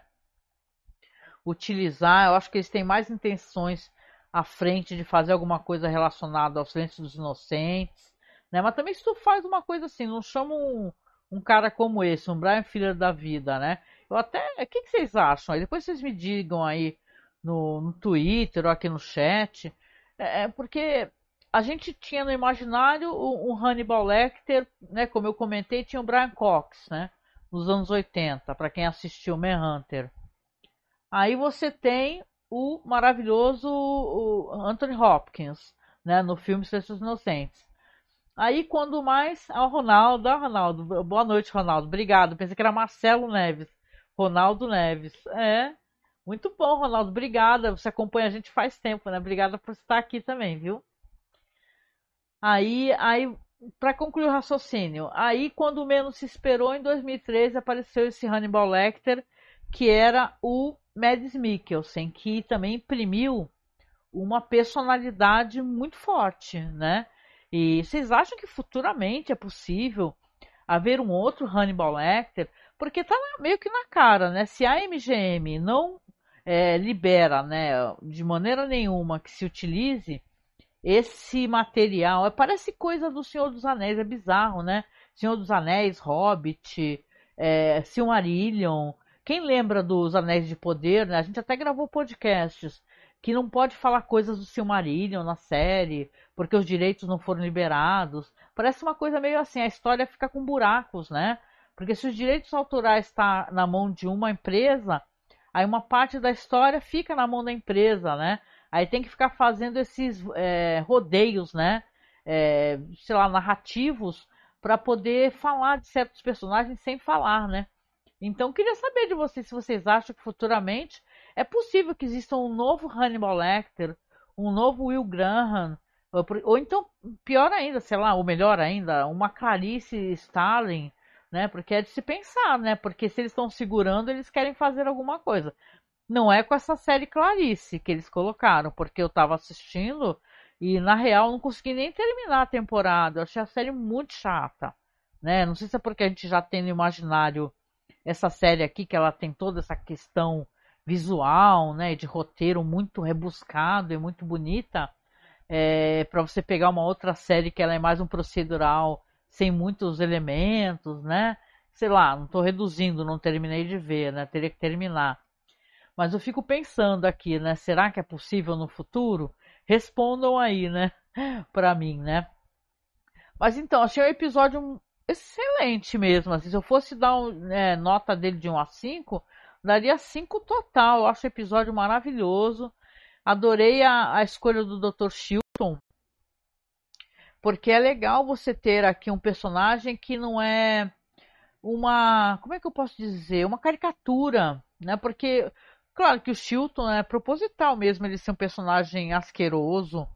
Utilizar, eu acho que eles têm mais intenções à frente de fazer alguma coisa relacionada ao silêncio dos inocentes, né? Mas também se tu faz uma coisa assim, não chama um, um cara como esse, um Brian Filler da vida, né? Eu até, o que, que vocês acham? Aí depois vocês me digam aí no, no Twitter ou aqui no chat. É, é porque a gente tinha no imaginário o Hannibal Lecter, né? Como eu comentei, tinha o Brian Cox, né? Nos anos 80, para quem assistiu Manhunter. Aí você tem o maravilhoso Anthony Hopkins, né? No filme Silêncios Inocentes. Aí, quando mais. Ah, Ronaldo, ah, Ronaldo. Boa noite, Ronaldo. Obrigado. Pensei que era Marcelo Neves. Ronaldo Neves. É. Muito bom, Ronaldo. Obrigada. Você acompanha a gente faz tempo, né? Obrigada por estar aqui também, viu? Aí, aí para concluir o raciocínio, aí quando menos se esperou, em 2013 apareceu esse Hannibal Lecter, que era o Mads Mikkelsen, que também imprimiu uma personalidade muito forte, né? E vocês acham que futuramente é possível haver um outro Hannibal Lecter? Porque está meio que na cara, né? Se a MGM não é, libera, né, de maneira nenhuma que se utilize esse material, é, parece coisa do Senhor dos Anéis, é bizarro, né? Senhor dos Anéis, Hobbit, é, Silmarillion. Quem lembra dos Anéis de Poder, né? A gente até gravou podcasts que não pode falar coisas do Silmarillion na série, porque os direitos não foram liberados. Parece uma coisa meio assim, a história fica com buracos, né? Porque se os direitos autorais estão tá na mão de uma empresa, aí uma parte da história fica na mão da empresa, né? Aí tem que ficar fazendo esses é, rodeios, né? É, sei lá, narrativos para poder falar de certos personagens sem falar, né? Então queria saber de vocês se vocês acham que futuramente é possível que exista um novo Hannibal Lecter, um novo Will Graham, ou, ou então, pior ainda, sei lá, ou melhor ainda, uma Clarice Starling, né? Porque é de se pensar, né? Porque se eles estão segurando, eles querem fazer alguma coisa. Não é com essa série Clarice que eles colocaram, porque eu estava assistindo e na real não consegui nem terminar a temporada. Eu achei a série muito chata, né? Não sei se é porque a gente já tem no imaginário essa série aqui que ela tem toda essa questão visual, né, de roteiro muito rebuscado e muito bonita, é, para você pegar uma outra série que ela é mais um procedural sem muitos elementos, né? Sei lá, não estou reduzindo, não terminei de ver, né? Teria que terminar. Mas eu fico pensando aqui, né? Será que é possível no futuro? Respondam aí, né? Para mim, né? Mas então, achei o episódio excelente mesmo. Assim, se eu fosse dar um, né, nota dele de 1 a 5, daria 5 total. Eu acho o episódio maravilhoso. Adorei a, a escolha do Dr. Chilton, porque é legal você ter aqui um personagem que não é uma, como é que eu posso dizer, uma caricatura, né? Porque claro que o Chilton é proposital mesmo ele ser um personagem asqueroso.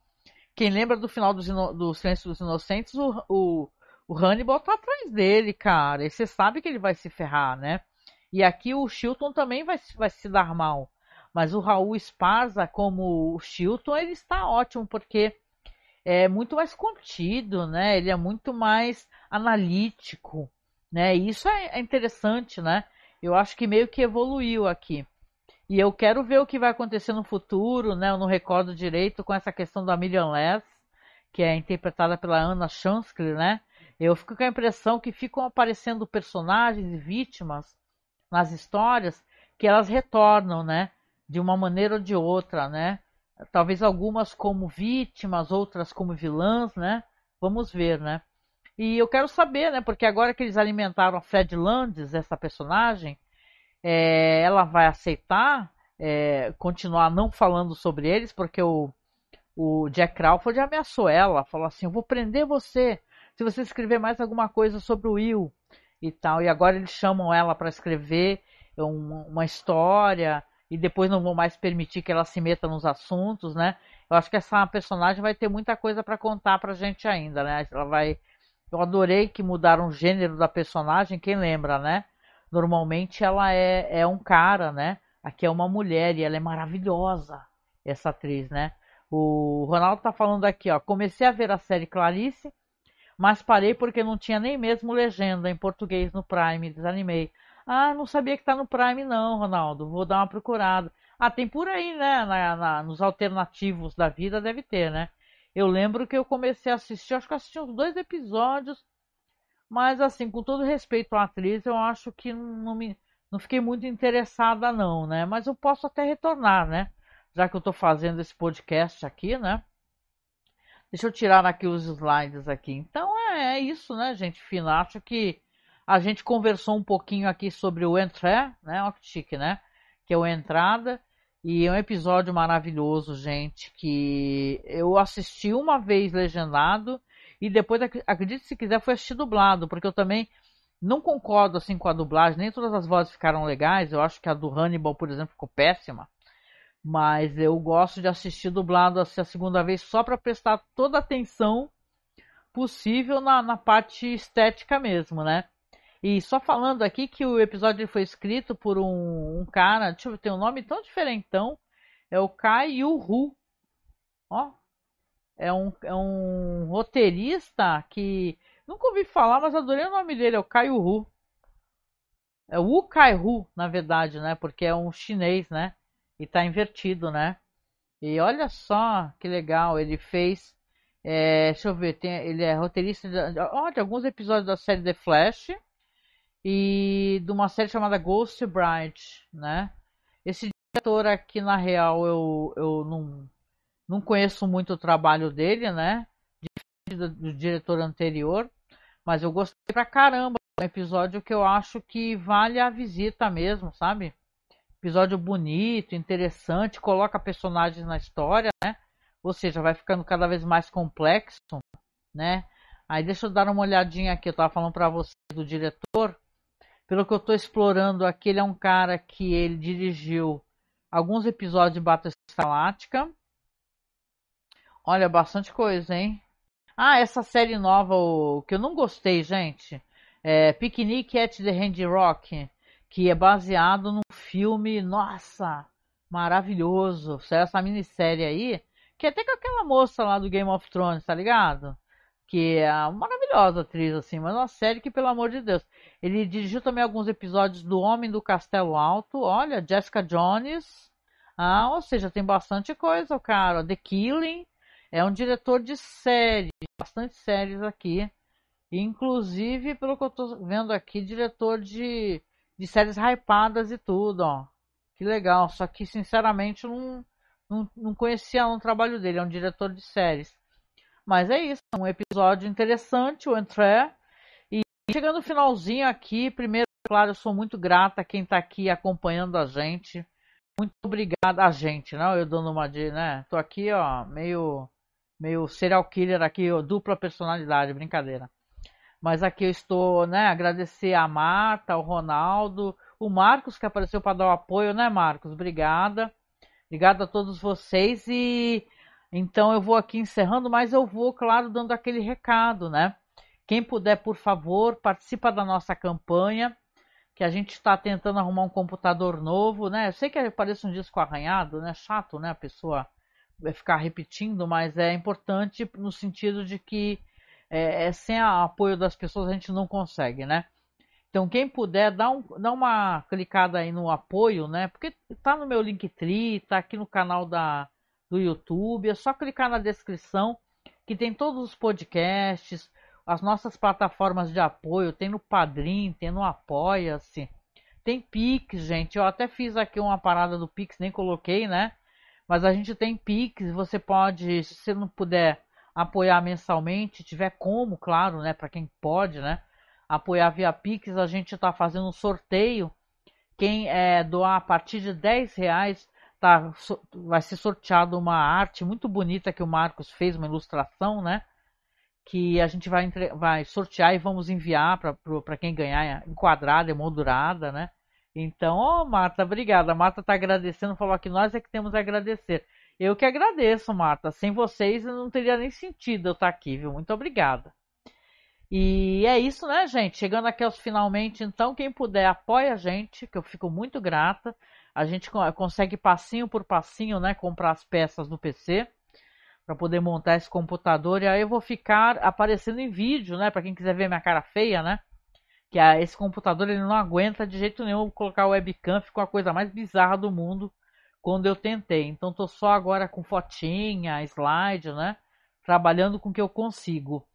Quem lembra do final do, do Silêncio dos Inocentes, o, o, o Hannibal tá atrás dele, cara. E você sabe que ele vai se ferrar, né? E aqui o Chilton também vai, vai se dar mal. Mas o Raul Esparza, como o Chilton, ele está ótimo, porque é muito mais contido, né? Ele é muito mais analítico, né? E isso é, é interessante, né? Eu acho que meio que evoluiu aqui. E eu quero ver o que vai acontecer no futuro, né? Eu não recordo direito com essa questão da Million Less, que é interpretada pela Anna Chancellor, né? Eu fico com a impressão que ficam aparecendo personagens e vítimas nas histórias que elas retornam, né? De uma maneira ou de outra, né? Talvez algumas como vítimas, outras como vilãs, né? Vamos ver, né? E eu quero saber, né? Porque agora que eles alimentaram a Fred Landes, essa personagem, é, ela vai aceitar é, continuar não falando sobre eles, porque o, o Jack Crawford ameaçou ela, falou assim: Eu vou prender você se você escrever mais alguma coisa sobre o Will e tal. E agora eles chamam ela para escrever uma, uma história e depois não vão mais permitir que ela se meta nos assuntos, né? Eu acho que essa personagem vai ter muita coisa para contar pra gente ainda, né? Ela vai Eu adorei que mudaram o gênero da personagem, quem lembra, né? Normalmente ela é, é um cara, né? Aqui é uma mulher e ela é maravilhosa, essa atriz, né? O Ronaldo tá falando aqui, ó. Comecei a ver a série Clarice mas parei porque não tinha nem mesmo legenda em português no Prime, desanimei. Ah, não sabia que tá no Prime não, Ronaldo, vou dar uma procurada. Ah, tem por aí, né, na, na, nos alternativos da vida deve ter, né? Eu lembro que eu comecei a assistir, acho que assisti uns dois episódios, mas assim, com todo respeito à atriz, eu acho que não, me, não fiquei muito interessada não, né? Mas eu posso até retornar, né? Já que eu tô fazendo esse podcast aqui, né? Deixa eu tirar aqui os slides aqui. Então é, é isso, né, gente? Fina, acho que a gente conversou um pouquinho aqui sobre o Entré, né? Olha que chique, né? Que é o Entrada. E é um episódio maravilhoso, gente, que eu assisti uma vez legendado e depois, acredite se quiser, foi assistir dublado, porque eu também não concordo assim com a dublagem, nem todas as vozes ficaram legais. Eu acho que a do Hannibal, por exemplo, ficou péssima. Mas eu gosto de assistir dublado assim, a segunda vez só para prestar toda a atenção possível na, na parte estética mesmo, né? E só falando aqui que o episódio foi escrito por um, um cara, deixa eu ver, tem um nome tão diferentão, é o Kai Yu Ó, é um, é um roteirista que nunca ouvi falar, mas adorei o nome dele, é o Kai Yu É o Wu Kai Hu, na verdade, né? Porque é um chinês, né? E tá invertido, né? E olha só que legal, ele fez. É, deixa eu ver, tem, ele é roteirista de, ó, de alguns episódios da série The Flash e de uma série chamada Ghost Bride, né? Esse diretor aqui, na real, eu, eu não, não conheço muito o trabalho dele, né? Do, do diretor anterior, mas eu gostei pra caramba. Um episódio que eu acho que vale a visita mesmo, sabe? Episódio bonito, interessante, coloca personagens na história, né? Ou seja, vai ficando cada vez mais complexo, né? Aí deixa eu dar uma olhadinha aqui, eu tava falando para você do diretor pelo que eu estou explorando aqui, ele é um cara que ele dirigiu alguns episódios de Battlestar Galáctica. Olha, bastante coisa, hein? Ah, essa série nova, o, que eu não gostei, gente, é Picnic at the Hand Rock, que é baseado num filme, nossa, maravilhoso. Essa minissérie aí, que é até com aquela moça lá do Game of Thrones, tá ligado? Que é uma maravilhosa atriz, assim, mas uma série que, pelo amor de Deus. Ele dirigiu também alguns episódios do Homem do Castelo Alto. Olha, Jessica Jones. Ah, ou seja, tem bastante coisa, cara. The Killing. É um diretor de séries, bastante séries aqui. Inclusive, pelo que eu tô vendo aqui, diretor de, de séries hypadas e tudo, ó. Que legal. Só que, sinceramente, não, não, não conhecia o trabalho dele. É um diretor de séries. Mas é isso. Um episódio interessante, o Entré. Chegando no finalzinho aqui, primeiro, claro, eu sou muito grata a quem está aqui acompanhando a gente. Muito obrigada a gente, né? Eu dando uma de, né? Tô aqui, ó, meio meio serial killer aqui, dupla personalidade, brincadeira. Mas aqui eu estou, né, agradecer a Marta, o Ronaldo, o Marcos que apareceu para dar o apoio, né, Marcos? Obrigada. Obrigada a todos vocês e então eu vou aqui encerrando, mas eu vou, claro, dando aquele recado, né? Quem puder, por favor, participa da nossa campanha, que a gente está tentando arrumar um computador novo, né? Eu sei que parece um disco arranhado, né? Chato, né? A pessoa ficar repetindo, mas é importante no sentido de que é, é, sem o apoio das pessoas a gente não consegue, né? Então quem puder, dá, um, dá uma clicada aí no apoio, né? Porque tá no meu Linktree, tá aqui no canal da, do YouTube, é só clicar na descrição que tem todos os podcasts, as nossas plataformas de apoio, tem no Padrim, tem no Apoia-se, tem Pix, gente. Eu até fiz aqui uma parada do Pix, nem coloquei, né? Mas a gente tem Pix, você pode, se você não puder apoiar mensalmente, tiver como, claro, né, para quem pode, né, apoiar via Pix, a gente está fazendo um sorteio. Quem é, doar a partir de 10 reais tá, vai ser sorteado uma arte muito bonita que o Marcos fez, uma ilustração, né? que a gente vai, entre... vai sortear e vamos enviar para quem ganhar enquadrada, emoldurada, né? Então, ó, Marta, obrigada. A Marta está agradecendo, falou que nós é que temos a agradecer. Eu que agradeço, Marta. Sem vocês não teria nem sentido eu estar tá aqui, viu? Muito obrigada. E é isso, né, gente? Chegando aqui aos finalmente, então, quem puder, apoia a gente, que eu fico muito grata. A gente consegue passinho por passinho, né, comprar as peças do PC para poder montar esse computador e aí eu vou ficar aparecendo em vídeo, né, para quem quiser ver minha cara feia, né? Que a, esse computador ele não aguenta de jeito nenhum colocar webcam, ficou a coisa mais bizarra do mundo quando eu tentei. Então tô só agora com fotinha, slide, né? Trabalhando com o que eu consigo.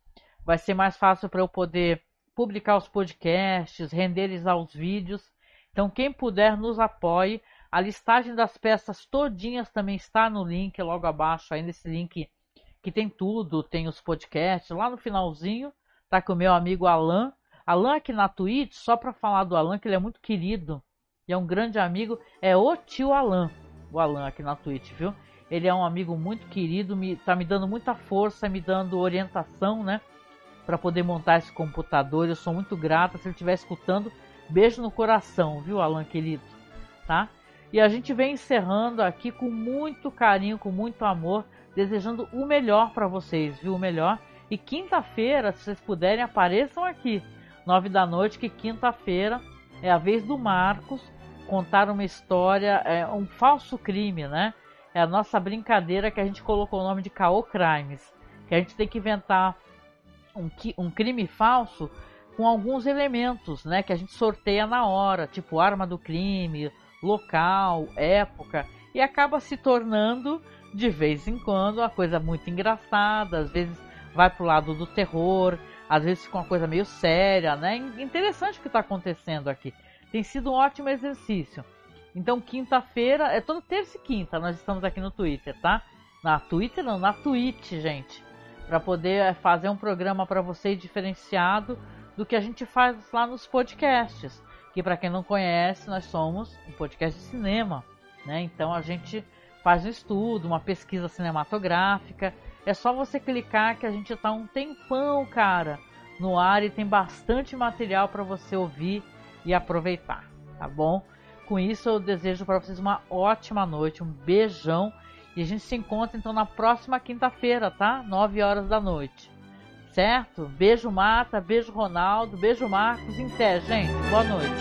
Vai ser mais fácil para eu poder publicar os podcasts, renderizar os vídeos. Então quem puder nos apoie. A listagem das peças todinhas também está no link logo abaixo, aí nesse link que tem tudo, tem os podcasts. Lá no finalzinho tá com o meu amigo Alan. Alan aqui na Twitch, só para falar do Alan, que ele é muito querido e é um grande amigo, é o tio Alan. O Alan aqui na Twitch, viu? Ele é um amigo muito querido, me, tá me dando muita força, me dando orientação, né? Para poder montar esse computador. Eu sou muito grata. Se ele estiver escutando, beijo no coração, viu, Alan querido? Tá? E a gente vem encerrando aqui com muito carinho, com muito amor, desejando o melhor para vocês, viu? O melhor. E quinta-feira, se vocês puderem, apareçam aqui, nove da noite, que quinta-feira é a vez do Marcos contar uma história, é, um falso crime, né? É a nossa brincadeira que a gente colocou o nome de Caô Crimes, que a gente tem que inventar um, um crime falso com alguns elementos, né? Que a gente sorteia na hora, tipo arma do crime, local, época, e acaba se tornando de vez em quando uma coisa muito engraçada, às vezes vai pro lado do terror, às vezes fica uma coisa meio séria, né? Interessante o que está acontecendo aqui. Tem sido um ótimo exercício. Então, quinta-feira, é toda terça e quinta, nós estamos aqui no Twitter, tá? Na Twitter não, na Twitch, gente. Para poder é, fazer um programa para vocês diferenciado do que a gente faz lá nos podcasts. Que para quem não conhece, nós somos um podcast de cinema, né? Então a gente faz um estudo, uma pesquisa cinematográfica. É só você clicar que a gente tá um tempão, cara, no ar e tem bastante material para você ouvir e aproveitar, tá bom? Com isso, eu desejo para vocês uma ótima noite, um beijão. E a gente se encontra então na próxima quinta-feira, tá? 9 horas da noite. Certo? Beijo Marta, beijo Ronaldo, beijo Marcos. Em até, gente. Boa noite.